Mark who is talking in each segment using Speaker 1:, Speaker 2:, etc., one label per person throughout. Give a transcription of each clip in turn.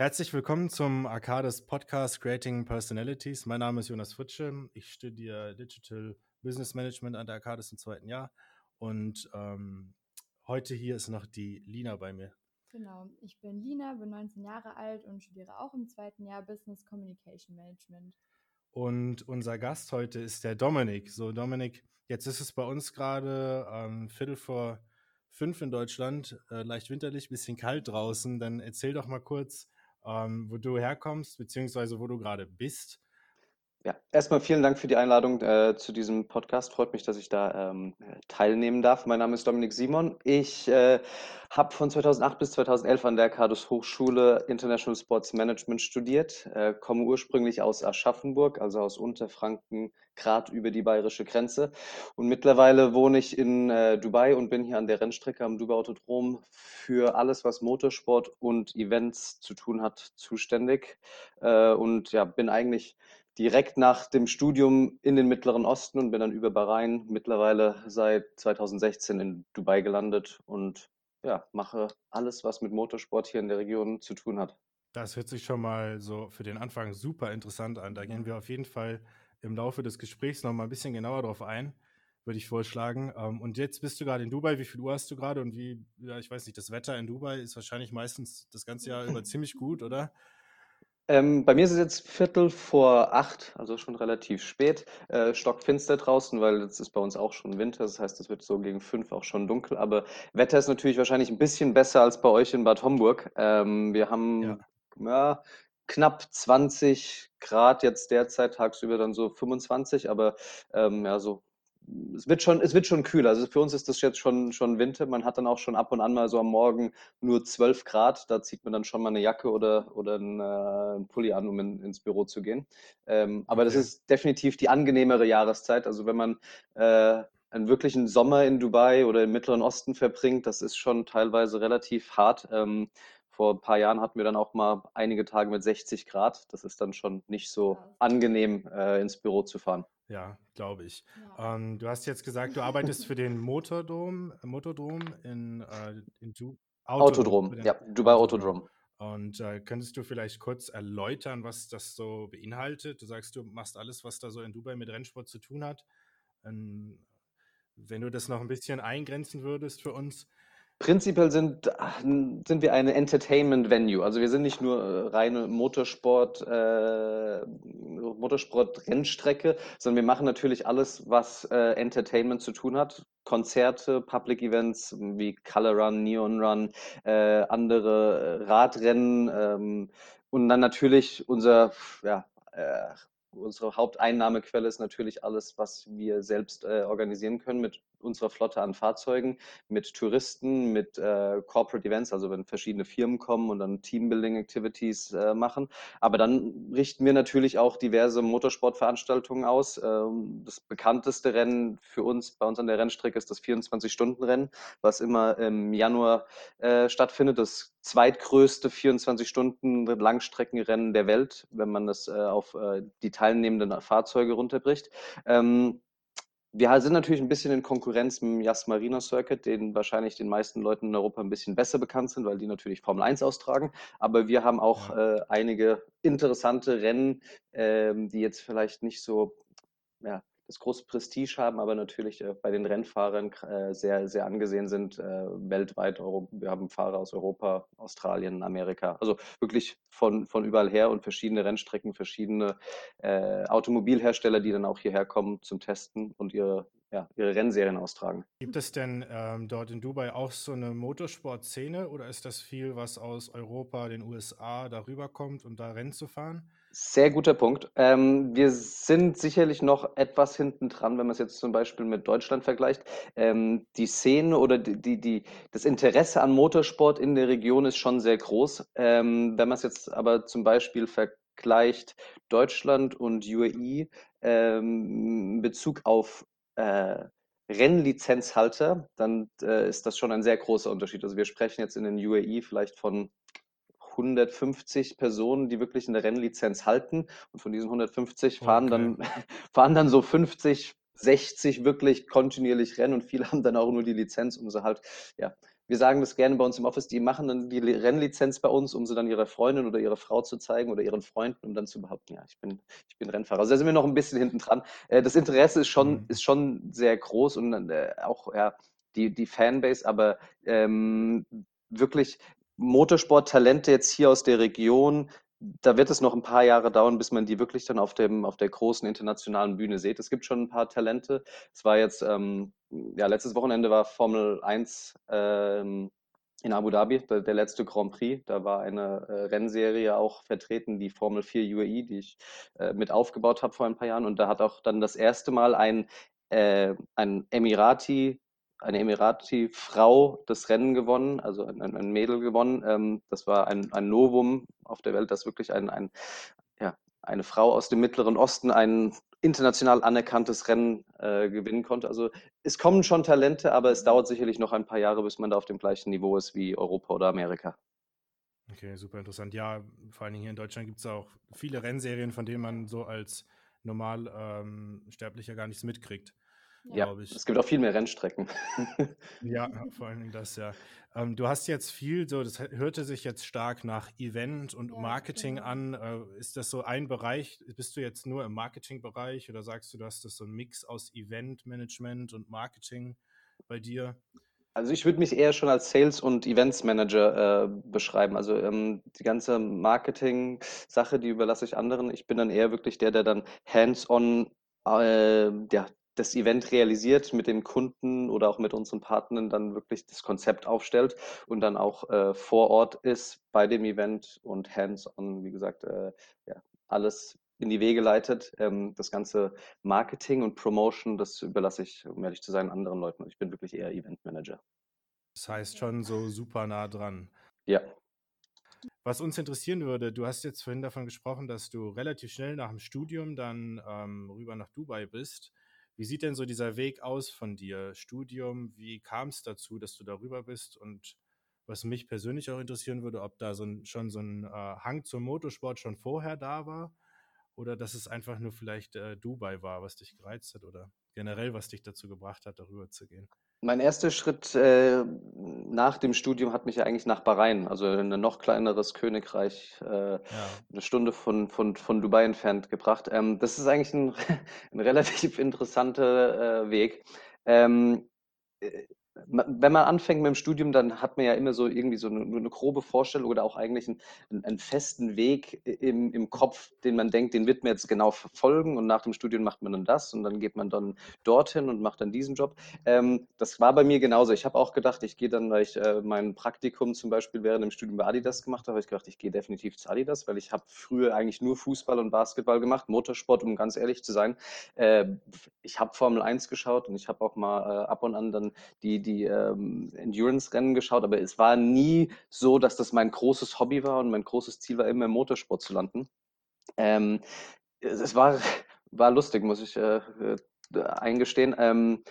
Speaker 1: Herzlich willkommen zum Arcades Podcast Creating Personalities. Mein Name ist Jonas Fritsche. Ich studiere Digital Business Management an der Arcades im zweiten Jahr. Und ähm, heute hier ist noch die Lina bei mir.
Speaker 2: Genau, ich bin Lina, bin 19 Jahre alt und studiere auch im zweiten Jahr Business Communication Management.
Speaker 1: Und unser Gast heute ist der Dominik. So, Dominik, jetzt ist es bei uns gerade ähm, Viertel vor fünf in Deutschland, äh, leicht winterlich, bisschen kalt draußen. Dann erzähl doch mal kurz, ähm, wo du herkommst, beziehungsweise wo du gerade bist.
Speaker 3: Ja, erstmal vielen Dank für die Einladung äh, zu diesem Podcast. Freut mich, dass ich da ähm, teilnehmen darf. Mein Name ist Dominik Simon. Ich äh, habe von 2008 bis 2011 an der Cardus Hochschule International Sports Management studiert, äh, komme ursprünglich aus Aschaffenburg, also aus Unterfranken, gerade über die bayerische Grenze. Und mittlerweile wohne ich in äh, Dubai und bin hier an der Rennstrecke am Dubai Autodrom für alles, was Motorsport und Events zu tun hat, zuständig. Äh, und ja, bin eigentlich direkt nach dem Studium in den Mittleren Osten und bin dann über Bahrain mittlerweile seit 2016 in Dubai gelandet und ja, mache alles, was mit Motorsport hier in der Region zu tun hat.
Speaker 1: Das hört sich schon mal so für den Anfang super interessant an. Da gehen wir auf jeden Fall im Laufe des Gesprächs noch mal ein bisschen genauer drauf ein, würde ich vorschlagen. Ähm, und jetzt bist du gerade in Dubai. Wie viel Uhr hast du gerade? Und wie, ja, ich weiß nicht, das Wetter in Dubai ist wahrscheinlich meistens das ganze Jahr über ziemlich gut, oder?
Speaker 3: Ähm, bei mir ist es jetzt Viertel vor acht, also schon relativ spät. Äh, stockfinster draußen, weil es ist bei uns auch schon Winter. Das heißt, es wird so gegen fünf auch schon dunkel. Aber Wetter ist natürlich wahrscheinlich ein bisschen besser als bei euch in Bad Homburg. Ähm, wir haben ja. ja knapp 20 Grad jetzt derzeit, tagsüber dann so 25, aber ähm, ja, so es wird schon, es wird schon kühler. Also für uns ist das jetzt schon, schon Winter. Man hat dann auch schon ab und an mal so am Morgen nur 12 Grad. Da zieht man dann schon mal eine Jacke oder, oder einen, äh, einen Pulli an, um in, ins Büro zu gehen. Ähm, aber das ist definitiv die angenehmere Jahreszeit. Also wenn man äh, einen wirklichen Sommer in Dubai oder im Mittleren Osten verbringt, das ist schon teilweise relativ hart. Ähm, vor ein paar Jahren hatten wir dann auch mal einige Tage mit 60 Grad. Das ist dann schon nicht so angenehm, äh, ins Büro zu fahren.
Speaker 1: Ja, glaube ich. Ja. Ähm, du hast jetzt gesagt, du arbeitest für den Motordom, Motordrom in, äh, in du
Speaker 3: Autodrom, Autodrom ja, Dubai Autodrom.
Speaker 1: Und äh, könntest du vielleicht kurz erläutern, was das so beinhaltet? Du sagst, du machst alles, was da so in Dubai mit Rennsport zu tun hat. Ähm, wenn du das noch ein bisschen eingrenzen würdest für uns,
Speaker 3: Prinzipiell sind, sind wir eine Entertainment-Venue. Also wir sind nicht nur äh, reine Motorsport, äh, Motorsport-Rennstrecke, sondern wir machen natürlich alles, was äh, Entertainment zu tun hat. Konzerte, Public Events wie Color Run, Neon Run, äh, andere Radrennen ähm, und dann natürlich unser ja, äh, unsere Haupteinnahmequelle ist natürlich alles, was wir selbst äh, organisieren können mit unserer Flotte an Fahrzeugen, mit Touristen, mit äh, Corporate Events, also wenn verschiedene Firmen kommen und dann Teambuilding-Activities äh, machen. Aber dann richten wir natürlich auch diverse Motorsportveranstaltungen aus. Ähm, das bekannteste Rennen für uns bei uns an der Rennstrecke ist das 24-Stunden-Rennen, was immer im Januar äh, stattfindet. Das zweitgrößte 24-Stunden-Langstreckenrennen der Welt, wenn man das äh, auf äh, die teilnehmenden Fahrzeuge runterbricht. Ähm, wir sind natürlich ein bisschen in Konkurrenz mit dem Yas Marina Circuit, den wahrscheinlich den meisten Leuten in Europa ein bisschen besser bekannt sind, weil die natürlich Formel 1 austragen. Aber wir haben auch äh, einige interessante Rennen, ähm, die jetzt vielleicht nicht so ja, das große Prestige haben, aber natürlich äh, bei den Rennfahrern äh, sehr, sehr angesehen sind äh, weltweit. Wir haben Fahrer aus Europa, Australien, Amerika, also wirklich von, von überall her und verschiedene Rennstrecken, verschiedene Automobilhersteller, die dann auch hierher kommen zum Testen und ihre, ja, ihre Rennserien austragen.
Speaker 1: Gibt es denn ähm, dort in Dubai auch so eine Motorsportszene oder ist das viel, was aus Europa, den USA darüber kommt und da Rennen zu fahren?
Speaker 3: Sehr guter Punkt. Ähm, wir sind sicherlich noch etwas hinten dran, wenn man es jetzt zum Beispiel mit Deutschland vergleicht. Ähm, die Szene oder die, die, die, das Interesse an Motorsport in der Region ist schon sehr groß. Ähm, wenn man es jetzt aber zum Beispiel vergleicht Deutschland und UAE ähm, in Bezug auf äh, Rennlizenzhalter, dann äh, ist das schon ein sehr großer Unterschied. Also wir sprechen jetzt in den UAE vielleicht von 150 Personen, die wirklich eine Rennlizenz halten. Und von diesen 150 fahren, okay. dann, fahren dann so 50, 60 wirklich kontinuierlich Rennen und viele haben dann auch nur die Lizenz, um sie halt ja, wir sagen das gerne bei uns im Office, die machen dann die Rennlizenz bei uns, um sie dann ihrer Freundin oder ihrer Frau zu zeigen oder ihren Freunden, um dann zu behaupten, ja, ich bin, ich bin Rennfahrer. Also da sind wir noch ein bisschen hinten dran. Äh, das Interesse ist schon, mhm. ist schon sehr groß und äh, auch ja, die, die Fanbase, aber ähm, wirklich Motorsporttalente jetzt hier aus der Region, da wird es noch ein paar Jahre dauern, bis man die wirklich dann auf, dem, auf der großen internationalen Bühne sieht. Es gibt schon ein paar Talente. Es war jetzt, ähm, ja, letztes Wochenende war Formel 1 ähm, in Abu Dhabi, der, der, letzte Grand Prix. Da war eine äh, Rennserie auch vertreten, die Formel 4 UAE, die ich äh, mit aufgebaut habe vor ein paar Jahren. Und da hat auch dann das erste Mal ein, äh, ein Emirati eine Emirati-Frau das Rennen gewonnen, also ein, ein Mädel gewonnen. Ähm, das war ein, ein Novum auf der Welt, dass wirklich ein, ein, ja, eine Frau aus dem Mittleren Osten ein international anerkanntes Rennen äh, gewinnen konnte. Also es kommen schon Talente, aber es dauert sicherlich noch ein paar Jahre, bis man da auf dem gleichen Niveau ist wie Europa oder Amerika.
Speaker 1: Okay, super interessant. Ja, vor allen Dingen hier in Deutschland gibt es auch viele Rennserien, von denen man so als normal ähm, Sterblicher gar nichts mitkriegt.
Speaker 3: Ja, es gibt auch viel mehr Rennstrecken.
Speaker 1: ja, vor allen Dingen das, ja. Ähm, du hast jetzt viel, so, das hörte sich jetzt stark nach Event und ja, Marketing genau. an. Äh, ist das so ein Bereich? Bist du jetzt nur im Marketingbereich oder sagst du, du hast das so ein Mix aus Eventmanagement und Marketing bei dir?
Speaker 3: Also ich würde mich eher schon als Sales- und Events-Manager äh, beschreiben. Also ähm, die ganze Marketing-Sache, die überlasse ich anderen. Ich bin dann eher wirklich der, der dann hands-on äh, ja, das Event realisiert, mit dem Kunden oder auch mit unseren Partnern dann wirklich das Konzept aufstellt und dann auch äh, vor Ort ist bei dem Event und hands-on, wie gesagt, äh, ja, alles in die Wege leitet. Ähm, das ganze Marketing und Promotion, das überlasse ich, um ehrlich zu sein, anderen Leuten. Ich bin wirklich eher Event-Manager.
Speaker 1: Das heißt schon so super nah dran.
Speaker 3: Ja.
Speaker 1: Was uns interessieren würde, du hast jetzt vorhin davon gesprochen, dass du relativ schnell nach dem Studium dann ähm, rüber nach Dubai bist. Wie sieht denn so dieser Weg aus von dir? Studium, wie kam es dazu, dass du darüber bist? Und was mich persönlich auch interessieren würde, ob da so ein, schon so ein äh, Hang zum Motorsport schon vorher da war oder dass es einfach nur vielleicht äh, Dubai war, was dich gereizt hat oder generell, was dich dazu gebracht hat, darüber zu gehen.
Speaker 3: Mein erster Schritt äh, nach dem Studium hat mich ja eigentlich nach Bahrain, also in ein noch kleineres Königreich, äh, ja. eine Stunde von, von, von Dubai entfernt gebracht. Ähm, das ist eigentlich ein, ein relativ interessanter äh, Weg. Ähm, äh, wenn man anfängt mit dem Studium, dann hat man ja immer so irgendwie so eine, eine grobe Vorstellung oder auch eigentlich einen, einen, festen Weg im, im Kopf, den man denkt, den wird man jetzt genau verfolgen und nach dem Studium macht man dann das und dann geht man dann dorthin und macht dann diesen Job. Ähm, das war bei mir genauso. Ich habe auch gedacht, ich gehe dann, weil ich äh, mein Praktikum zum Beispiel während dem Studium bei Adidas gemacht habe, habe ich gedacht, ich gehe definitiv zu Adidas, weil ich habe früher eigentlich nur Fußball und Basketball gemacht, Motorsport, um ganz ehrlich zu sein. Äh, ich habe Formel 1 geschaut und ich habe auch mal äh, ab und an dann die, die ähm, Endurance-Rennen geschaut, aber es war nie so, dass das mein großes Hobby war und mein großes Ziel war immer im Motorsport zu landen. Ähm, es war, war lustig, muss ich äh, äh, eingestehen. Ähm,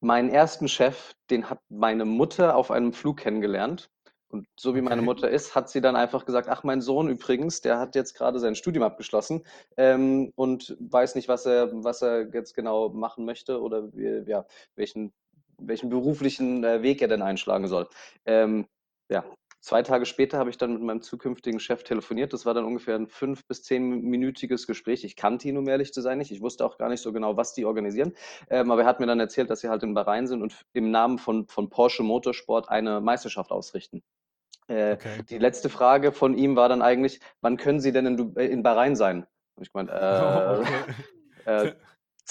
Speaker 3: meinen ersten Chef, den hat meine Mutter auf einem Flug kennengelernt. Und so wie meine Mutter ist, hat sie dann einfach gesagt, ach, mein Sohn übrigens, der hat jetzt gerade sein Studium abgeschlossen ähm, und weiß nicht, was er, was er jetzt genau machen möchte oder wie, ja, welchen welchen beruflichen äh, Weg er denn einschlagen soll. Ähm, ja, zwei Tage später habe ich dann mit meinem zukünftigen Chef telefoniert. Das war dann ungefähr ein fünf- bis zehnminütiges Gespräch. Ich kannte ihn, um ehrlich zu sein, nicht. Ich wusste auch gar nicht so genau, was die organisieren. Ähm, aber er hat mir dann erzählt, dass sie halt in Bahrain sind und im Namen von, von Porsche Motorsport eine Meisterschaft ausrichten. Äh, okay. Die letzte Frage von ihm war dann eigentlich, wann können Sie denn in, in Bahrain sein? Hab ich gemeint, äh, oh, okay. äh,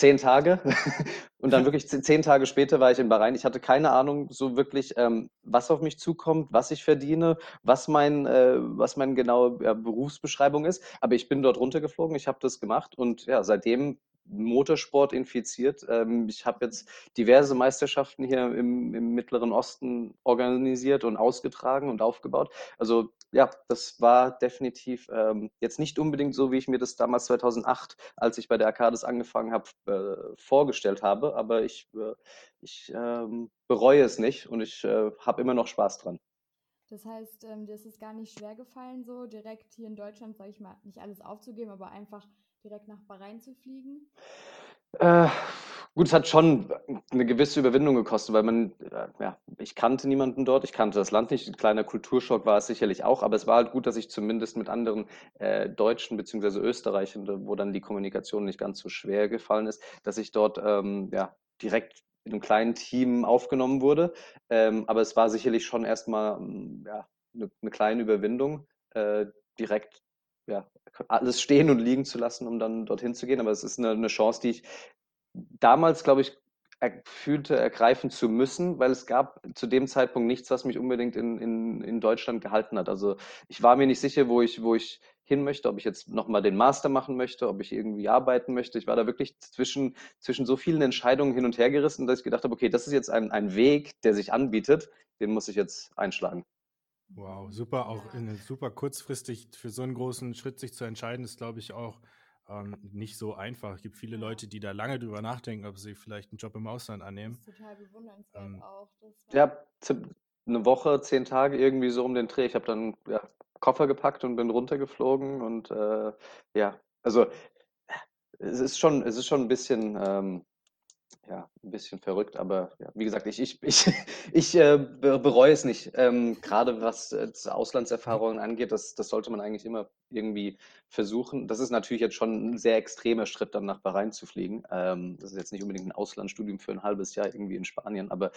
Speaker 3: zehn Tage. Und dann wirklich zehn Tage später war ich in Bahrain. Ich hatte keine Ahnung so wirklich, ähm, was auf mich zukommt, was ich verdiene, was mein, äh, was meine genaue ja, Berufsbeschreibung ist. Aber ich bin dort runtergeflogen, ich habe das gemacht und ja, seitdem Motorsport infiziert. Ähm, ich habe jetzt diverse Meisterschaften hier im, im, Mittleren Osten organisiert und ausgetragen und aufgebaut. Also ja, das war definitiv ähm, jetzt nicht unbedingt so, wie ich mir das damals 2008, als ich bei der Arcades angefangen habe, äh, vorgestellt habe. Aber ich, äh, ich ähm, bereue es nicht und ich äh, habe immer noch Spaß dran.
Speaker 2: Das heißt, ähm, dir ist es gar nicht schwer gefallen, so direkt hier in Deutschland, sage ich mal, nicht alles aufzugeben, aber einfach direkt nach Bahrain zu fliegen?
Speaker 3: Äh, Gut, es hat schon eine gewisse Überwindung gekostet, weil man, äh, ja, ich kannte niemanden dort, ich kannte das Land nicht. Ein kleiner Kulturschock war es sicherlich auch, aber es war halt gut, dass ich zumindest mit anderen äh, Deutschen beziehungsweise Österreichern, wo dann die Kommunikation nicht ganz so schwer gefallen ist, dass ich dort ähm, ja, direkt in einem kleinen Team aufgenommen wurde. Ähm, aber es war sicherlich schon erstmal mm, ja, eine, eine kleine Überwindung, äh, direkt ja, alles stehen und liegen zu lassen, um dann dorthin zu gehen. Aber es ist eine, eine Chance, die ich damals, glaube ich, er fühlte, ergreifen zu müssen, weil es gab zu dem Zeitpunkt nichts, was mich unbedingt in, in, in Deutschland gehalten hat. Also ich war mir nicht sicher, wo ich, wo ich hin möchte, ob ich jetzt nochmal den Master machen möchte, ob ich irgendwie arbeiten möchte. Ich war da wirklich zwischen, zwischen so vielen Entscheidungen hin und her gerissen, dass ich gedacht habe, okay, das ist jetzt ein, ein Weg, der sich anbietet, den muss ich jetzt einschlagen.
Speaker 1: Wow, super, auch in, super kurzfristig für so einen großen Schritt sich zu entscheiden, ist, glaube ich, auch ähm, nicht so einfach. Es gibt viele Leute, die da lange drüber nachdenken, ob sie vielleicht einen Job im Ausland annehmen.
Speaker 2: Das ist total bewundernswert ähm, auch.
Speaker 3: ja, eine Woche, zehn Tage irgendwie so um den Dreh. Ich habe dann ja, Koffer gepackt und bin runtergeflogen und äh, ja, also es ist schon, es ist schon ein bisschen ähm, ja, ein bisschen verrückt, aber ja, wie gesagt, ich, ich, ich, ich äh, bereue es nicht. Ähm, gerade was äh, Auslandserfahrungen angeht, das, das sollte man eigentlich immer irgendwie versuchen. Das ist natürlich jetzt schon ein sehr extremer Schritt, dann nach Bahrain zu fliegen. Ähm, das ist jetzt nicht unbedingt ein Auslandsstudium für ein halbes Jahr irgendwie in Spanien, aber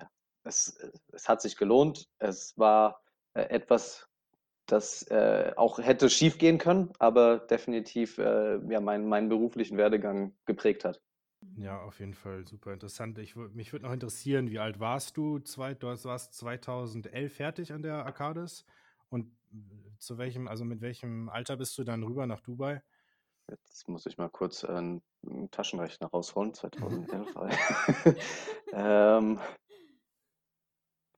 Speaker 3: ja, es, es hat sich gelohnt. Es war äh, etwas, das äh, auch hätte schief gehen können, aber definitiv äh, ja, mein, meinen beruflichen Werdegang geprägt hat.
Speaker 1: Ja, auf jeden Fall super interessant. Ich, mich würde noch interessieren, wie alt warst du? Zwei, du warst 2011 fertig an der Arcades und zu welchem, also mit welchem Alter bist du dann rüber nach Dubai?
Speaker 3: Jetzt muss ich mal kurz äh, einen Taschenrechner rausholen, 2011. ähm,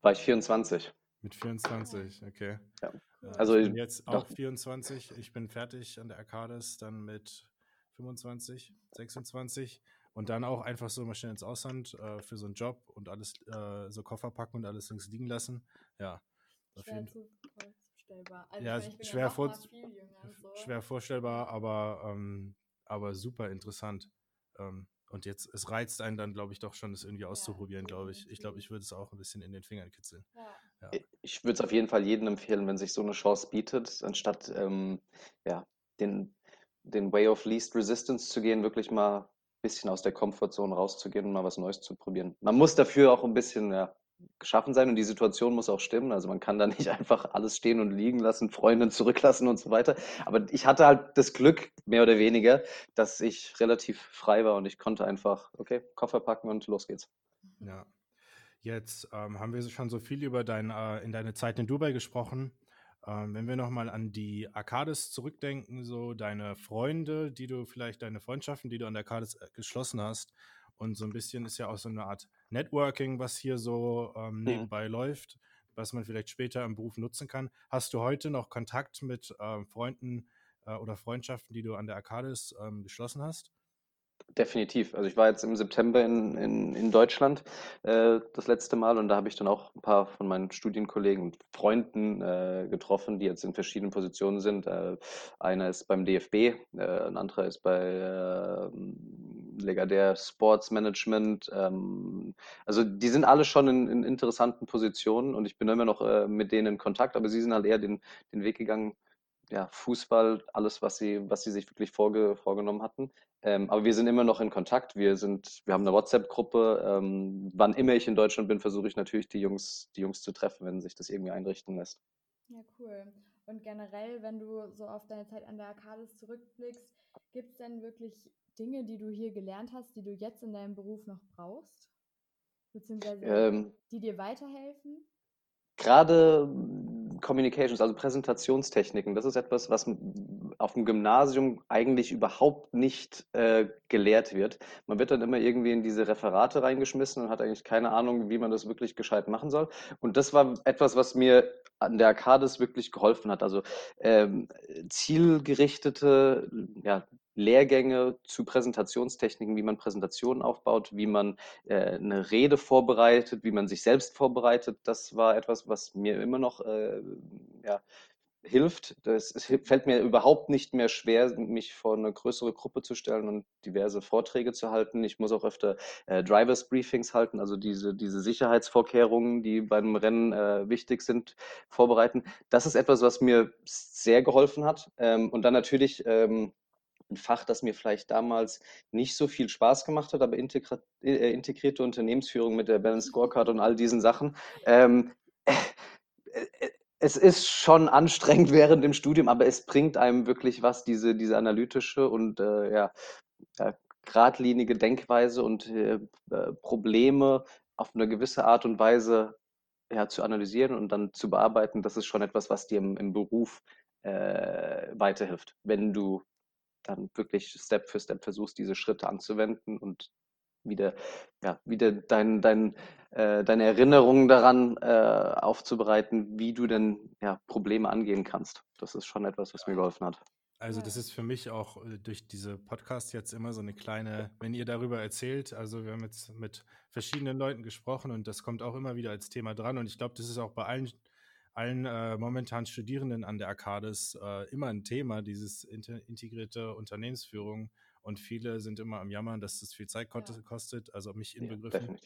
Speaker 3: war ich 24.
Speaker 1: Mit 24, okay.
Speaker 3: Ja.
Speaker 1: Also ich bin jetzt auch 24. Ich bin fertig an der Arcades dann mit 25, 26. Und dann auch einfach so mal schnell ins Ausland äh, für so einen Job und alles, äh, so Koffer packen und alles links liegen lassen. Ja.
Speaker 2: Schwer vorstellbar.
Speaker 1: Also ja, schwer, ja vor jünger, so. schwer vorstellbar, aber, ähm, aber super interessant. Ähm, und jetzt, es reizt einen dann, glaube ich, doch schon, das irgendwie auszuprobieren, ja, glaube ich. Ich glaube, ich würde es auch ein bisschen in den Fingern kitzeln.
Speaker 3: Ja. Ja. Ich würde es auf jeden Fall jedem empfehlen, wenn sich so eine Chance bietet, anstatt ähm, ja, den, den Way of Least Resistance zu gehen, wirklich mal bisschen aus der Komfortzone rauszugehen und mal was Neues zu probieren. Man muss dafür auch ein bisschen ja, geschaffen sein und die Situation muss auch stimmen. Also man kann da nicht einfach alles stehen und liegen lassen, Freundinnen zurücklassen und so weiter. Aber ich hatte halt das Glück, mehr oder weniger, dass ich relativ frei war und ich konnte einfach, okay, Koffer packen und los geht's.
Speaker 1: Ja. Jetzt ähm, haben wir schon so viel über dein, äh, in deine Zeit in Dubai gesprochen. Ähm, wenn wir nochmal an die Arcades zurückdenken, so deine Freunde, die du vielleicht, deine Freundschaften, die du an der Arcades äh, geschlossen hast, und so ein bisschen ist ja auch so eine Art Networking, was hier so ähm, mhm. nebenbei mhm. läuft, was man vielleicht später im Beruf nutzen kann. Hast du heute noch Kontakt mit äh, Freunden äh, oder Freundschaften, die du an der Arcades ähm, geschlossen hast?
Speaker 3: Definitiv. Also ich war jetzt im September in, in, in Deutschland äh, das letzte Mal und da habe ich dann auch ein paar von meinen Studienkollegen und Freunden äh, getroffen, die jetzt in verschiedenen Positionen sind. Äh, einer ist beim DFB, äh, ein anderer ist bei ähm, Legadär Sports Management. Ähm, also die sind alle schon in, in, interessanten Positionen und ich bin immer noch äh, mit denen in Kontakt, aber sie sind halt eher den, den Weg gegangen, ja, Fußball, alles, was sie, was sie sich wirklich vorge, vorgenommen hatten. Ähm, aber wir sind immer noch in Kontakt. Wir sind, wir haben eine WhatsApp-Gruppe. Ähm, wann immer ich in Deutschland bin, versuche ich natürlich die Jungs, die Jungs zu treffen, wenn sich das irgendwie einrichten lässt.
Speaker 2: Ja, cool. Und generell, wenn du so auf deine Zeit an der Arcades zurückblickst, gibt es denn wirklich Dinge, die du hier gelernt hast, die du jetzt in deinem Beruf noch brauchst? Beziehungsweise ähm, die dir weiterhelfen?
Speaker 3: Gerade Communications, also Präsentationstechniken, das ist etwas, was auf dem Gymnasium eigentlich überhaupt nicht äh, gelehrt wird. Man wird dann immer irgendwie in diese Referate reingeschmissen und hat eigentlich keine Ahnung, wie man das wirklich gescheit machen soll. Und das war etwas, was mir an der Arcades wirklich geholfen hat. Also ähm, zielgerichtete ja, Lehrgänge zu Präsentationstechniken, wie man Präsentationen aufbaut, wie man äh, eine Rede vorbereitet, wie man sich selbst vorbereitet. Das war etwas, was mir immer noch äh, ja, hilft. Das, es fällt mir überhaupt nicht mehr schwer, mich vor eine größere Gruppe zu stellen und diverse Vorträge zu halten. Ich muss auch öfter äh, Drivers Briefings halten, also diese, diese Sicherheitsvorkehrungen, die beim Rennen äh, wichtig sind, vorbereiten. Das ist etwas, was mir sehr geholfen hat. Ähm, und dann natürlich ähm, ein Fach, das mir vielleicht damals nicht so viel Spaß gemacht hat, aber integri äh, integrierte Unternehmensführung mit der Balance Scorecard und all diesen Sachen. Ähm, äh, äh, es ist schon anstrengend während dem Studium, aber es bringt einem wirklich was, diese, diese analytische und äh, ja, geradlinige Denkweise und äh, äh, Probleme auf eine gewisse Art und Weise ja, zu analysieren und dann zu bearbeiten. Das ist schon etwas, was dir im, im Beruf weiterhilft, wenn du dann wirklich Step für Step versuchst, diese Schritte anzuwenden und wieder, ja, wieder dein, dein, äh, deine Erinnerungen daran äh, aufzubereiten, wie du denn ja, Probleme angehen kannst. Das ist schon etwas, was mir geholfen hat.
Speaker 1: Also das ist für mich auch äh, durch diese Podcast jetzt immer so eine kleine, wenn ihr darüber erzählt, also wir haben jetzt mit verschiedenen Leuten gesprochen und das kommt auch immer wieder als Thema dran und ich glaube, das ist auch bei allen allen äh, momentan Studierenden an der Arcades äh, immer ein Thema, dieses integrierte Unternehmensführung. Und viele sind immer am Jammern, dass das viel Zeit kostet, ja. also mich inbegriffen.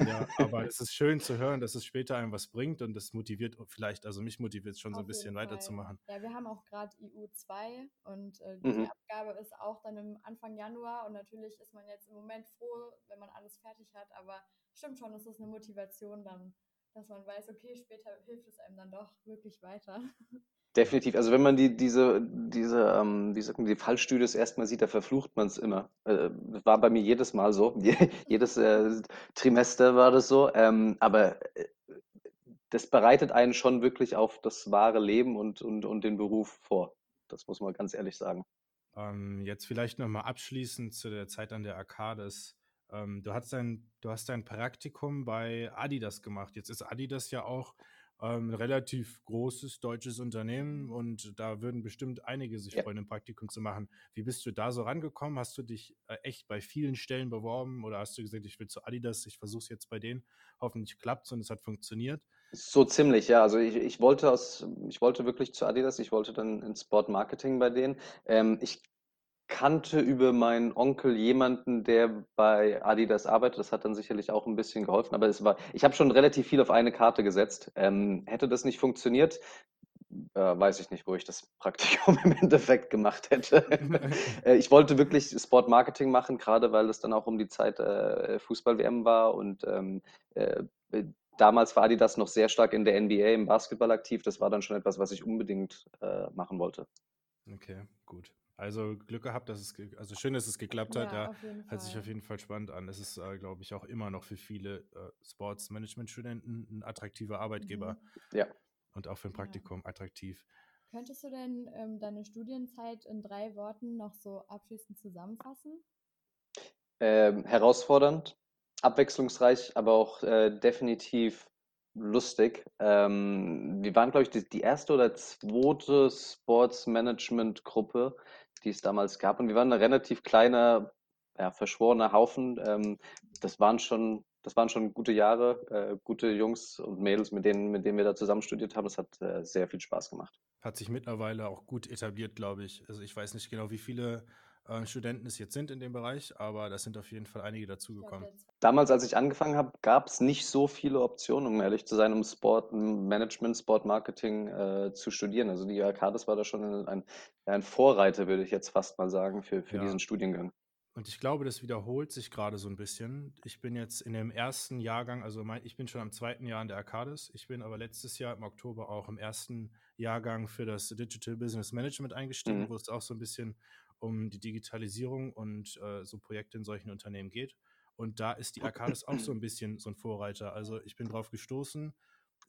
Speaker 1: Ja, ja, aber es ist schön zu hören, dass es später einem was bringt und das motiviert vielleicht, also mich motiviert es schon Auf so ein bisschen weiterzumachen.
Speaker 2: Ja, wir haben auch gerade EU2 und äh, die mhm. Abgabe ist auch dann im Anfang Januar und natürlich ist man jetzt im Moment froh, wenn man alles fertig hat, aber stimmt schon, es ist eine Motivation dann dass man weiß, okay, später hilft es einem dann doch wirklich weiter.
Speaker 3: Definitiv. Also wenn man die, diese, diese, ähm, wie sagt man, die Fallstudios erstmal sieht, da verflucht man es immer. Äh, das war bei mir jedes Mal so. jedes äh, Trimester war das so. Ähm, aber äh, das bereitet einen schon wirklich auf das wahre Leben und, und, und den Beruf vor. Das muss man ganz ehrlich sagen.
Speaker 1: Ähm, jetzt vielleicht nochmal abschließend zu der Zeit an der Arcades. Ähm, du, hast dein, du hast dein Praktikum bei Adidas gemacht. Jetzt ist Adidas ja auch ähm, ein relativ großes deutsches Unternehmen und da würden bestimmt einige sich ja. freuen, ein Praktikum zu machen. Wie bist du da so rangekommen? Hast du dich äh, echt bei vielen Stellen beworben oder hast du gesagt, ich will zu Adidas, ich versuche es jetzt bei denen? Hoffentlich klappt es und es hat funktioniert.
Speaker 3: So ziemlich, ja. Also ich, ich wollte aus, ich wollte wirklich zu Adidas, ich wollte dann ins Sport Marketing bei denen. Ähm, ich kannte über meinen Onkel jemanden, der bei Adidas arbeitet. Das hat dann sicherlich auch ein bisschen geholfen. Aber es war, ich habe schon relativ viel auf eine Karte gesetzt. Ähm, hätte das nicht funktioniert, äh, weiß ich nicht, wo ich das Praktikum im Endeffekt gemacht hätte. äh, ich wollte wirklich Sportmarketing machen, gerade weil es dann auch um die Zeit äh, Fußball-WM war und ähm, äh, damals war Adidas noch sehr stark in der NBA im Basketball aktiv. Das war dann schon etwas, was ich unbedingt äh, machen wollte.
Speaker 1: Okay, gut. Also Glück gehabt, dass es, also schön, dass es geklappt hat. Ja, hört sich auf jeden Fall spannend an. Es ist, äh, glaube ich, auch immer noch für viele äh, Sports-Management-Studenten ein attraktiver Arbeitgeber. Mhm.
Speaker 3: Ja.
Speaker 1: Und auch für ein Praktikum ja. attraktiv.
Speaker 2: Könntest du denn ähm, deine Studienzeit in drei Worten noch so abschließend zusammenfassen?
Speaker 3: Ähm, herausfordernd, abwechslungsreich, aber auch äh, definitiv lustig. Ähm, wir waren, glaube ich, die, die, erste oder zweite Sportsmanagement-Gruppe, die es damals gab. Und wir waren ein relativ kleiner, ja, verschworener Haufen. Ähm, das waren schon, das waren schon gute Jahre, äh, gute Jungs und Mädels, mit denen, mit denen wir da zusammen studiert haben. Das hat äh, sehr viel Spaß gemacht.
Speaker 1: Hat sich mittlerweile auch gut etabliert, glaube ich. Also ich weiß nicht genau, wie viele äh, Studenten es jetzt sind in dem Bereich, aber da sind auf jeden Fall einige dazugekommen.
Speaker 3: Damals, als ich angefangen habe, gab es nicht so viele Optionen, um ehrlich zu sein, um Sport Management, Sport Marketing äh, zu studieren. Also die Arcades war da schon ein, ein Vorreiter, würde ich jetzt fast mal sagen, für, für ja. diesen Studiengang.
Speaker 1: Und ich glaube, das wiederholt sich gerade so ein bisschen. Ich bin jetzt in dem ersten Jahrgang, also mein, ich bin schon am zweiten Jahr in der Arcades. Ich bin aber letztes Jahr im Oktober auch im ersten Jahrgang für das Digital Business Management eingestiegen, mhm. wo es auch so ein bisschen um die Digitalisierung und äh, so Projekte in solchen Unternehmen geht. Und da ist die Arcades auch so ein bisschen so ein Vorreiter. Also ich bin drauf gestoßen.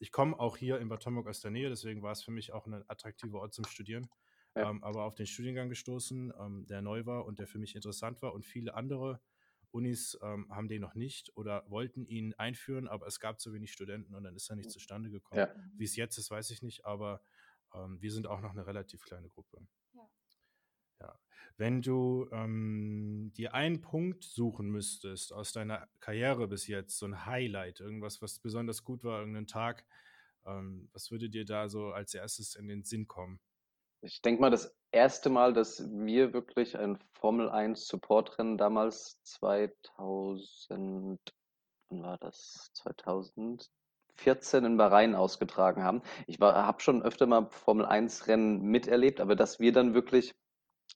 Speaker 1: Ich komme auch hier in Bad Homburg aus der Nähe, deswegen war es für mich auch ein attraktiver Ort zum Studieren. Ja. Ähm, aber auf den Studiengang gestoßen, ähm, der neu war und der für mich interessant war. Und viele andere Unis ähm, haben den noch nicht oder wollten ihn einführen, aber es gab zu wenig Studenten und dann ist er nicht zustande gekommen. Ja. Wie es jetzt ist, weiß ich nicht, aber ähm, wir sind auch noch eine relativ kleine Gruppe. Ja. Wenn du ähm, dir einen Punkt suchen müsstest aus deiner Karriere bis jetzt, so ein Highlight, irgendwas, was besonders gut war, irgendein Tag, Ähm, was würde dir da so als erstes in den Sinn kommen?
Speaker 3: Ich denke mal, das erste Mal, dass wir wirklich ein Formel 1 Support-Rennen damals 2000, wann war das? 2014 in Bahrain ausgetragen haben. Ich habe schon öfter mal Formel 1 Rennen miterlebt, aber dass wir dann wirklich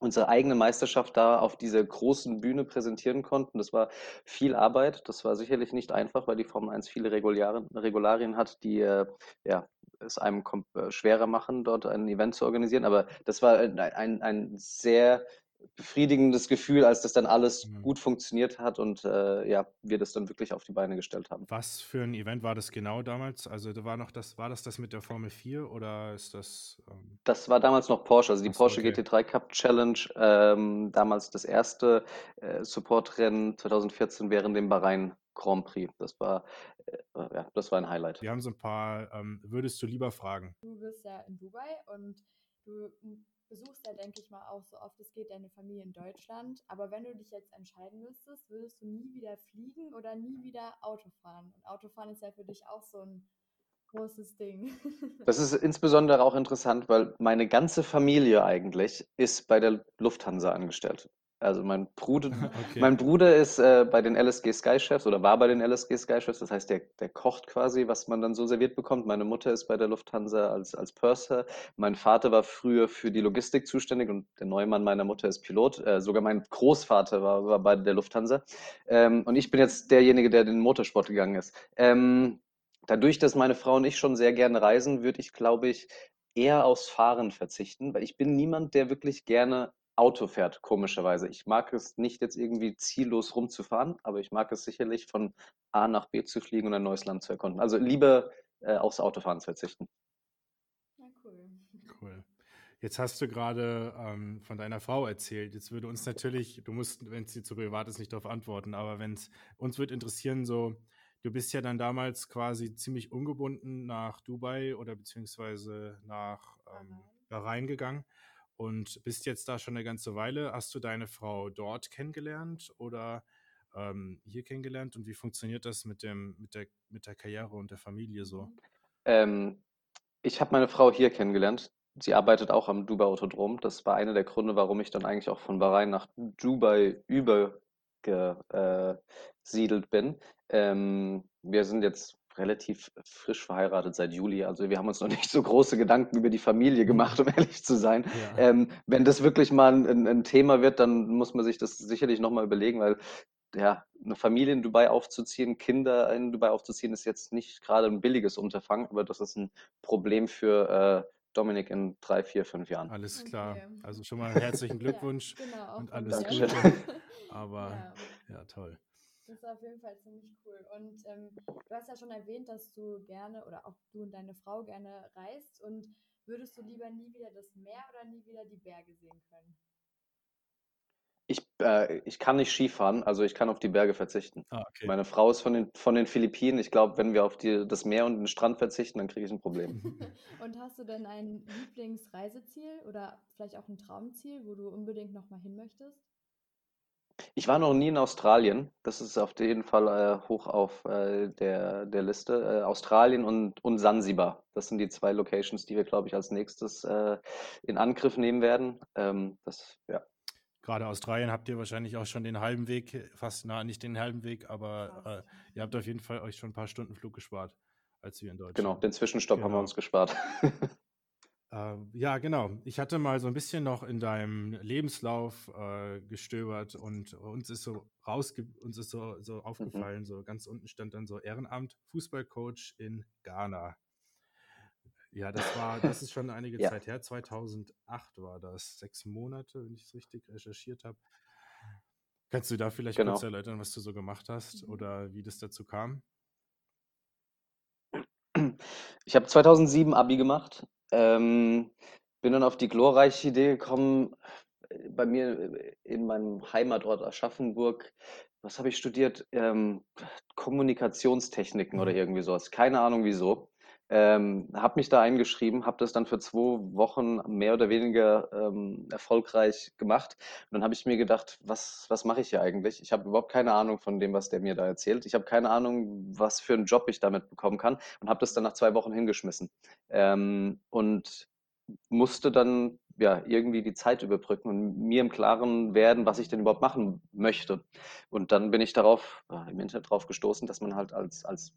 Speaker 3: unsere eigene Meisterschaft da auf dieser großen Bühne präsentieren konnten. Das war viel Arbeit. Das war sicherlich nicht einfach, weil die Formel 1 viele Regularien, hat, die äh, ja, es einem äh, schwerer machen, dort ein Event zu organisieren. Aber das war ein, ein, ein sehr befriedigendes Gefühl, als das dann alles mhm. gut funktioniert hat und äh, ja, wir das dann wirklich auf die Beine gestellt haben.
Speaker 1: Was für ein Event war das genau damals? Also da war noch das, war das das mit der Formel 4 oder ist das?
Speaker 3: Ähm das war damals noch Porsche, also die Achso, Porsche okay. GT3 Cup Challenge, ähm, damals das erste äh, Supportrennen 2014 während dem Bahrain Grand Prix. Das war, äh, ja, das war ein Highlight.
Speaker 1: Wir haben so ein paar, ähm, würdest du lieber fragen?
Speaker 2: Du bist ja in Dubai und du besuchst ja, denke ich mal, auch so oft es geht deine Familie in Deutschland. Aber wenn du dich jetzt entscheiden müsstest, würdest du nie wieder fliegen oder nie wieder Auto fahren? Und Autofahren ist ja für dich auch so ein großes Ding.
Speaker 3: Das ist insbesondere auch interessant, weil meine ganze Familie eigentlich ist bei der Lufthansa angestellt. Also mein Bruder, okay. mein Bruder ist äh, bei den LSG Sky Chefs oder war bei den LSG Sky Chefs. Das heißt, der, der kocht quasi, was man dann so serviert bekommt. Meine Mutter ist bei der Lufthansa als, als Purser. Mein Vater war früher für die Logistik zuständig und der Neumann meiner Mutter ist Pilot. Äh, sogar mein Großvater war, war bei der Lufthansa. Ähm, und ich bin jetzt derjenige, der den Motorsport gegangen ist. Ähm, dadurch, dass meine Frau und ich schon sehr gerne reisen, würde ich, glaube ich, eher aufs Fahren verzichten, weil ich bin niemand, der wirklich gerne Auto fährt, komischerweise. Ich mag es nicht jetzt irgendwie ziellos rumzufahren, aber ich mag es sicherlich von A nach B zu fliegen und ein neues Land zu erkunden. Also lieber äh, aufs Autofahren zu verzichten.
Speaker 2: Ja, cool.
Speaker 1: Cool. Jetzt hast du gerade ähm, von deiner Frau erzählt. Jetzt würde uns natürlich, du musst, wenn es dir zu privat ist, nicht darauf antworten, aber wenn es uns wird interessieren, so, du bist ja dann damals quasi ziemlich ungebunden nach Dubai oder beziehungsweise nach ähm, Bahrain gegangen und bist jetzt da schon eine ganze Weile. Hast du deine Frau dort kennengelernt oder ähm, hier kennengelernt? Und wie funktioniert das mit, dem, mit, der, mit der Karriere und der Familie so?
Speaker 3: Ähm, ich habe meine Frau hier kennengelernt. Sie arbeitet auch am Dubai Autodrom. Das war einer der Gründe, warum ich dann eigentlich auch von Bahrain nach Dubai übergesiedelt bin. Ähm, wir sind jetzt relativ frisch verheiratet seit Juli. Also wir haben uns noch nicht so große Gedanken über die Familie gemacht, um ehrlich zu sein. Ja. Ähm, wenn das wirklich mal ein, ein, Thema wird, dann muss man sich das sicherlich nochmal überlegen, weil ja, eine Familie in Dubai aufzuziehen, Kinder in Dubai aufzuziehen, ist jetzt nicht gerade ein billiges Unterfangen, aber das ist ein Problem für äh, Dominik in drei, vier, fünf Jahren.
Speaker 1: Alles klar. Okay. Also schon mal herzlichen Glückwunsch ja, genau, und alles
Speaker 3: Gute.
Speaker 1: Aber ja. ja, toll.
Speaker 2: Das ist auf jeden Fall ziemlich cool. Und ähm, du hast ja schon erwähnt, dass du gerne oder auch du und deine Frau gerne reist. Und würdest du lieber nie wieder das Meer oder nie wieder die Berge sehen können?
Speaker 3: Ich, äh, ich kann nicht Skifahren, also ich kann auf die Berge verzichten.
Speaker 1: Ah, okay.
Speaker 3: Meine Frau ist von den, von den Philippinen. Ich glaube, wenn wir auf die, das Meer und den Strand verzichten, dann kriege ich ein Problem.
Speaker 2: und hast du denn ein Lieblingsreiseziel oder vielleicht auch ein Traumziel, wo du unbedingt nochmal hin möchtest?
Speaker 3: Ich war noch nie in Australien. Das ist auf jeden Fall äh, hoch auf äh, der, der Liste. Äh, Australien und, und Sansibar. Das sind die zwei Locations, die wir, glaube ich, als nächstes äh, in Angriff nehmen werden. Ähm, das, ja.
Speaker 1: Gerade Australien habt ihr wahrscheinlich auch schon den halben Weg, fast na, nicht den halben Weg, aber äh, ihr habt auf jeden Fall euch schon ein paar Stunden Flug gespart, als wir in Deutschland.
Speaker 3: Genau, den Zwischenstopp genau. haben wir genau. uns gespart.
Speaker 1: Äh, ja, genau. Ich hatte mal so ein bisschen noch in deinem Lebenslauf äh, gestöbert und uns ist so rausge uns ist so, so mhm. aufgefallen, mhm. so ganz unten stand dann so Ehrenamt, Fußballcoach in Ghana. Ja, das war, das ist schon einige ja. Zeit her. 2008 war das, sechs Monate, wenn ich es richtig recherchiert habe. Kannst du da vielleicht genau. kurz erläutern, was du so gemacht hast oder wie das dazu kam?
Speaker 3: Ich habe 2007 Abi gemacht ähm, bin dann auf die glorreiche Idee gekommen, bei mir äh, in meinem Heimatort Aschaffenburg, was habe ich studiert? Ähm, Kommunikationstechniken oder mhm. irgendwie sowas. Keine Ahnung wieso. Ähm, habe mich da eingeschrieben, habe das dann für zwei Wochen mehr oder weniger ähm, erfolgreich gemacht. Und dann habe ich mir gedacht, was, was mache ich hier eigentlich? Ich habe überhaupt keine Ahnung von dem, was der mir da erzählt. Ich habe keine Ahnung, was für einen Job ich damit bekommen kann und habe das dann nach zwei Wochen hingeschmissen. Ähm, und musste dann ja irgendwie die Zeit überbrücken und mir im Klaren werden, was ich denn überhaupt machen möchte. Und dann bin ich darauf äh, im Internet drauf gestoßen, dass man halt als, als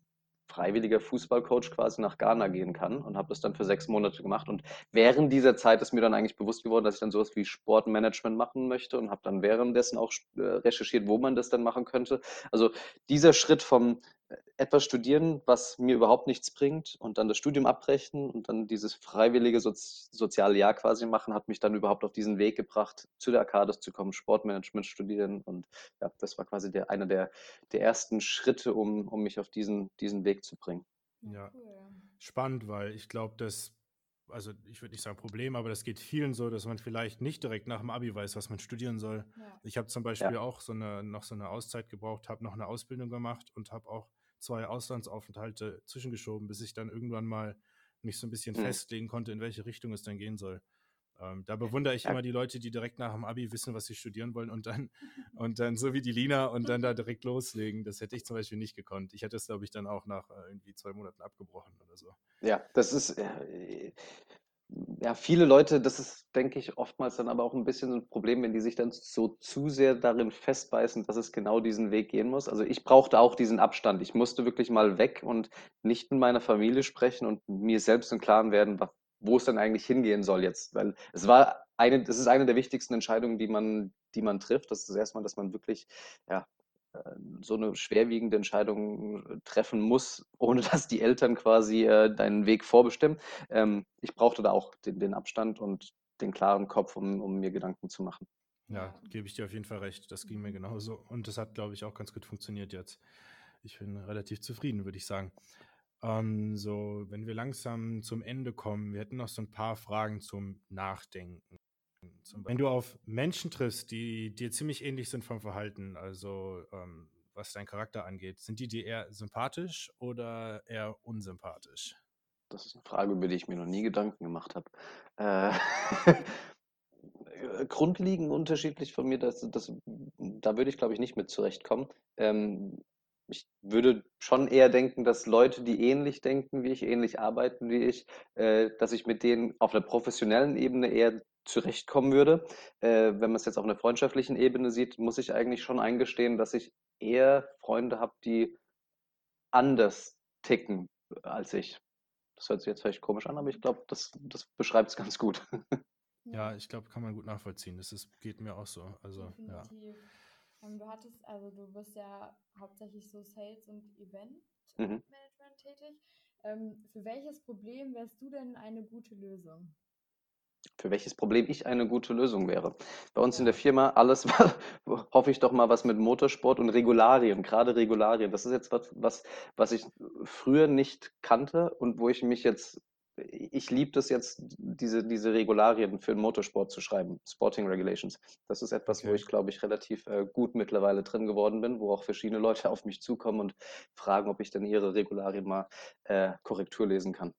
Speaker 3: freiwilliger Fußballcoach quasi nach Ghana gehen kann und habe das dann für sechs Monate gemacht. Und während dieser Zeit ist mir dann eigentlich bewusst geworden, dass ich dann sowas wie Sportmanagement machen möchte und habe dann währenddessen auch äh, recherchiert, wo man das dann machen könnte. Also dieser Schritt vom etwas studieren, was mir überhaupt nichts bringt und dann das Studium abbrechen und dann dieses freiwillige Sozi soziale Jahr quasi machen, hat mich dann überhaupt auf diesen Weg gebracht, zu der Arcades zu kommen, Sportmanagement studieren und ja, das war quasi der, einer der, der ersten Schritte, um, um mich auf diesen, diesen Weg zu bringen.
Speaker 1: Ja, spannend, weil ich glaube, dass also ich würde nicht sagen Problem, aber das geht vielen so, dass man vielleicht nicht direkt nach dem Abi weiß, was man studieren soll. Ja. Ich habe zum Beispiel ja. auch so eine, noch so eine Auszeit gebraucht, habe noch eine Ausbildung gemacht und habe auch zwei Auslandsaufenthalte zwischengeschoben, bis ich dann irgendwann mal mich so ein bisschen mhm. festlegen konnte, in welche Richtung es dann gehen soll. Ähm, da bewundere ich ja. immer die Leute, die direkt nach dem Abi wissen, was sie studieren wollen und dann, und dann so wie die Lina und dann da direkt loslegen. Das hätte ich zum Beispiel nicht gekonnt. Ich hätte es, glaube ich, dann auch nach äh, irgendwie zwei Monaten abgebrochen oder so.
Speaker 3: Ja, das ist, äh, ja, viele Leute, das ist, denke ich, oftmals dann aber auch ein bisschen so ein Problem, wenn die sich dann so zu sehr darin festbeißen, dass es genau diesen Weg gehen muss. Also ich brauchte auch diesen Abstand. Ich musste wirklich mal weg und nicht mit meiner Familie sprechen und mir selbst im Klaren werden, wo es dann eigentlich hingehen soll jetzt. Weil es war eine, das ist eine der wichtigsten Entscheidungen, die man, die man trifft. Das ist erstmal, dass man wirklich ja, so eine schwerwiegende Entscheidung äh, treffen muss, ohne dass die Eltern quasi äh, deinen Weg vorbestimmen. Ähm, ich brauchte da auch den, den, Abstand und den klaren Kopf, um, um mir Gedanken zu machen.
Speaker 1: Ja, gebe ich dir auf jeden Fall recht. Das ging mir genauso. Und das hat, glaube ich, auch ganz gut funktioniert jetzt. Ich bin relativ zufrieden, würde ich sagen. Ähm, so, wenn wir langsam zum Ende kommen, wir hätten noch so ein paar Fragen zum Nachdenken. Wenn du auf Menschen triffst, die dir ziemlich ähnlich sind vom Verhalten, also ähm, was dein Charakter angeht, sind die dir eher sympathisch oder eher unsympathisch?
Speaker 3: Das ist eine Frage, über die ich mir noch nie Gedanken gemacht habe. Äh, grundlegend unterschiedlich von mir, das, das, da würde ich, glaube ich, nicht mit zurechtkommen. Ähm, ich würde schon eher denken, dass Leute, die ähnlich denken wie ich, ähnlich arbeiten wie ich, äh, dass ich mit denen auf einer professionellen Ebene eher zurechtkommen würde. Äh, wenn man es jetzt auf einer freundschaftlichen Ebene sieht, muss ich eigentlich schon eingestehen, dass ich eher Freunde habe, die anders ticken als ich. Das hört sich jetzt vielleicht komisch an, aber ich glaube, das, das beschreibt es ganz gut.
Speaker 1: Ja, ich glaube, kann man gut nachvollziehen. Das ist, geht mir auch so. Also, ja.
Speaker 2: Ähm, du hattest, also du bist ja hauptsächlich so Sales und Event mhm. Management tätig. Ähm, für welches Problem wärst du denn eine gute Lösung?
Speaker 3: für welches Problem ich eine gute Lösung wäre. Bei uns in der Firma alles, hoffe ich doch mal, was mit Motorsport und Regularien, gerade Regularien. Das ist jetzt was, was, was ich früher nicht kannte und wo ich mich jetzt, ich liebe das jetzt, diese, diese Regularien für den Motorsport zu schreiben, Sporting Regulations. Das ist etwas, okay. wo ich, glaube ich, relativ äh, gut mittlerweile drin geworden bin, wo auch verschiedene Leute auf mich zukommen und fragen, ob ich denn ihre Regularien mal äh, Korrektur lesen kann.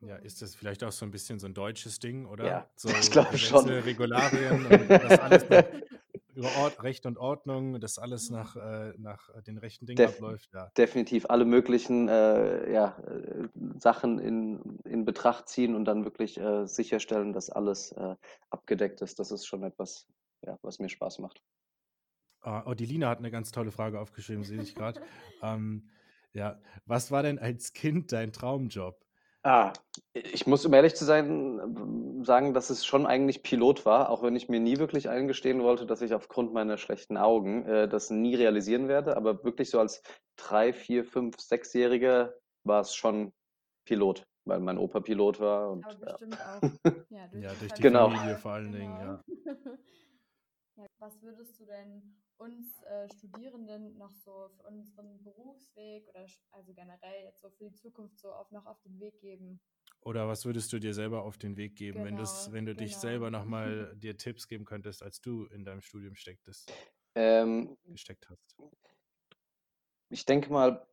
Speaker 1: Ja, ist das vielleicht auch so ein bisschen so ein deutsches Ding, oder?
Speaker 3: Ja,
Speaker 1: so
Speaker 3: ich glaube schon.
Speaker 1: Regularien und das alles über Ort, Recht und Ordnung, dass alles nach, äh, nach den rechten Dingen Def abläuft. Ja.
Speaker 3: Definitiv alle möglichen äh, ja, äh, Sachen in, in Betracht ziehen und dann wirklich äh, sicherstellen, dass alles äh, abgedeckt ist. Das ist schon etwas, ja, was mir Spaß macht.
Speaker 1: Ah, oh, die Lina hat eine ganz tolle Frage aufgeschrieben, sehe ich gerade. ähm, ja, was war denn als Kind dein Traumjob?
Speaker 3: Ah, ich muss, um ehrlich zu sein, sagen, dass es schon eigentlich Pilot war, auch wenn ich mir nie wirklich eingestehen wollte, dass ich aufgrund meiner schlechten Augen äh, das nie realisieren werde. Aber wirklich so als drei, vier, fünf, sechsjähriger war es schon Pilot, weil mein Opa Pilot war. Und,
Speaker 2: Aber bestimmt
Speaker 3: ja.
Speaker 2: auch. Ja, durch,
Speaker 1: ja, durch die
Speaker 3: genau.
Speaker 1: Familie vor allen Dingen,
Speaker 2: genau. ja. ja. Was würdest du denn uns äh, Studierenden noch so für unseren Berufsweg oder also generell jetzt so für die Zukunft so auf, noch auf den Weg geben?
Speaker 1: Oder was würdest du dir selber auf den Weg geben, genau, wenn, wenn du genau. dich selber nochmal dir Tipps geben könntest, als du in deinem Studium stecktest,
Speaker 3: ähm,
Speaker 1: gesteckt hast?
Speaker 3: Ich denke mal,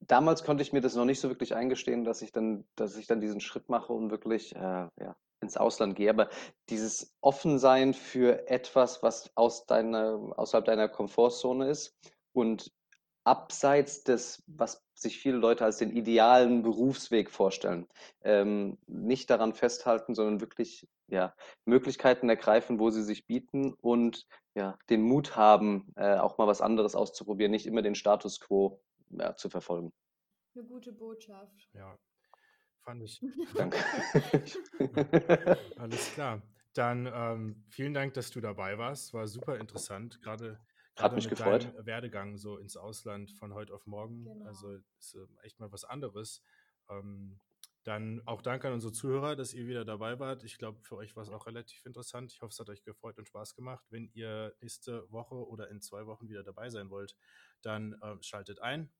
Speaker 3: damals konnte ich mir das noch nicht so wirklich eingestehen, dass ich dann, dass ich dann diesen Schritt mache und wirklich äh, ja, ins Ausland gehe. Aber dieses Offensein für etwas, was aus deiner, außerhalb deiner Komfortzone ist und abseits des, was sich viele Leute als den idealen Berufsweg vorstellen. Ähm, nicht daran festhalten, sondern wirklich ja, Möglichkeiten ergreifen, wo sie sich bieten und ja, den Mut haben, äh, auch mal was anderes auszuprobieren, nicht immer den Status quo ja, zu verfolgen.
Speaker 2: Eine gute Botschaft.
Speaker 1: Ja, fand ich.
Speaker 3: Danke.
Speaker 1: Alles klar. Dann ähm, vielen Dank, dass du dabei warst. War super interessant, gerade
Speaker 3: Hat mich
Speaker 1: mit
Speaker 3: gefreut.
Speaker 1: deinem Werdegang so ins Ausland von heute auf morgen.
Speaker 2: Genau.
Speaker 1: Also ist ähm, echt mal was anderes. Ähm, dann auch danke an unsere Zuhörer, dass ihr wieder dabei wart. Ich glaube, für euch war es auch relativ interessant. Ich hoffe, es hat euch gefreut und Spaß gemacht. Wenn ihr nächste Woche oder in zwei Wochen wieder dabei sein wollt, dann ähm, schaltet ein.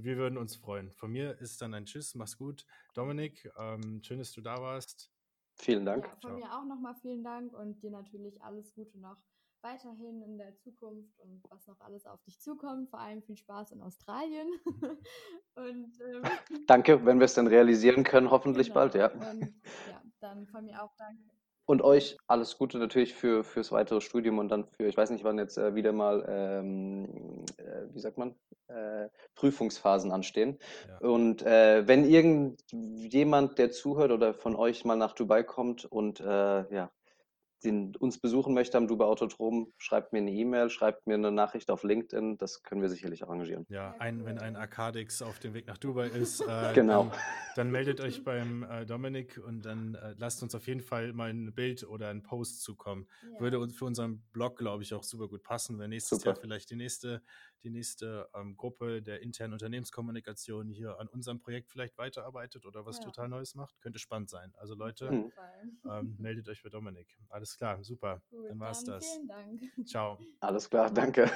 Speaker 1: Wir würden uns freuen. Von mir ist dann ein Tschüss, mach's gut. Dominik, ähm, schön, dass du da warst.
Speaker 3: Vielen Dank.
Speaker 2: Ja, von
Speaker 1: Ciao.
Speaker 2: mir auch nochmal vielen Dank und dir natürlich alles Gute noch weiterhin in der Zukunft und was noch alles auf dich zukommt. Vor allem viel Spaß in Australien. und ähm,
Speaker 3: Danke, wenn wir es dann realisieren können, hoffentlich
Speaker 2: genau.
Speaker 3: bald, ja.
Speaker 2: Und ja, dann von mir auch danke.
Speaker 3: Und euch alles Gute natürlich für fürs weitere Studium und dann für, ich weiß nicht, wann jetzt äh, wieder mal, ähm, äh, wie sagt man, äh, Prüfungsphasen anstehen.
Speaker 1: Ja.
Speaker 3: Und äh, wenn irgendjemand, der zuhört oder von euch mal nach Dubai kommt und äh, ja, den, uns besuchen möchte am Dubai Autodrom, schreibt mir eine E-Mail, schreibt mir eine Nachricht auf LinkedIn. Das können wir sicherlich arrangieren.
Speaker 1: Ja, ein, wenn ein Arcadix auf dem Weg nach Dubai ist, äh,
Speaker 3: Genau.
Speaker 1: dann, dann meldet euch beim äh, Dominik und dann äh, lasst uns auf jeden Fall mal ein Bild oder ein Post zukommen.
Speaker 2: Ja.
Speaker 1: Würde uns für unseren Blog, glaube ich, auch super gut passen, wenn nächstes
Speaker 3: Super.
Speaker 1: Jahr vielleicht die nächste, die nächste ähm, Gruppe der internen Unternehmenskommunikation hier an unserem Projekt vielleicht weiterarbeitet oder was
Speaker 2: Ja.
Speaker 1: total Neues macht. Könnte spannend sein. Also Leute,
Speaker 2: Fall.
Speaker 1: ähm, meldet euch bei Dominik. Alles klar, super.
Speaker 2: Gut,
Speaker 1: dann war's das.
Speaker 2: Vielen Dank.
Speaker 1: Ciao.
Speaker 3: Alles klar, danke.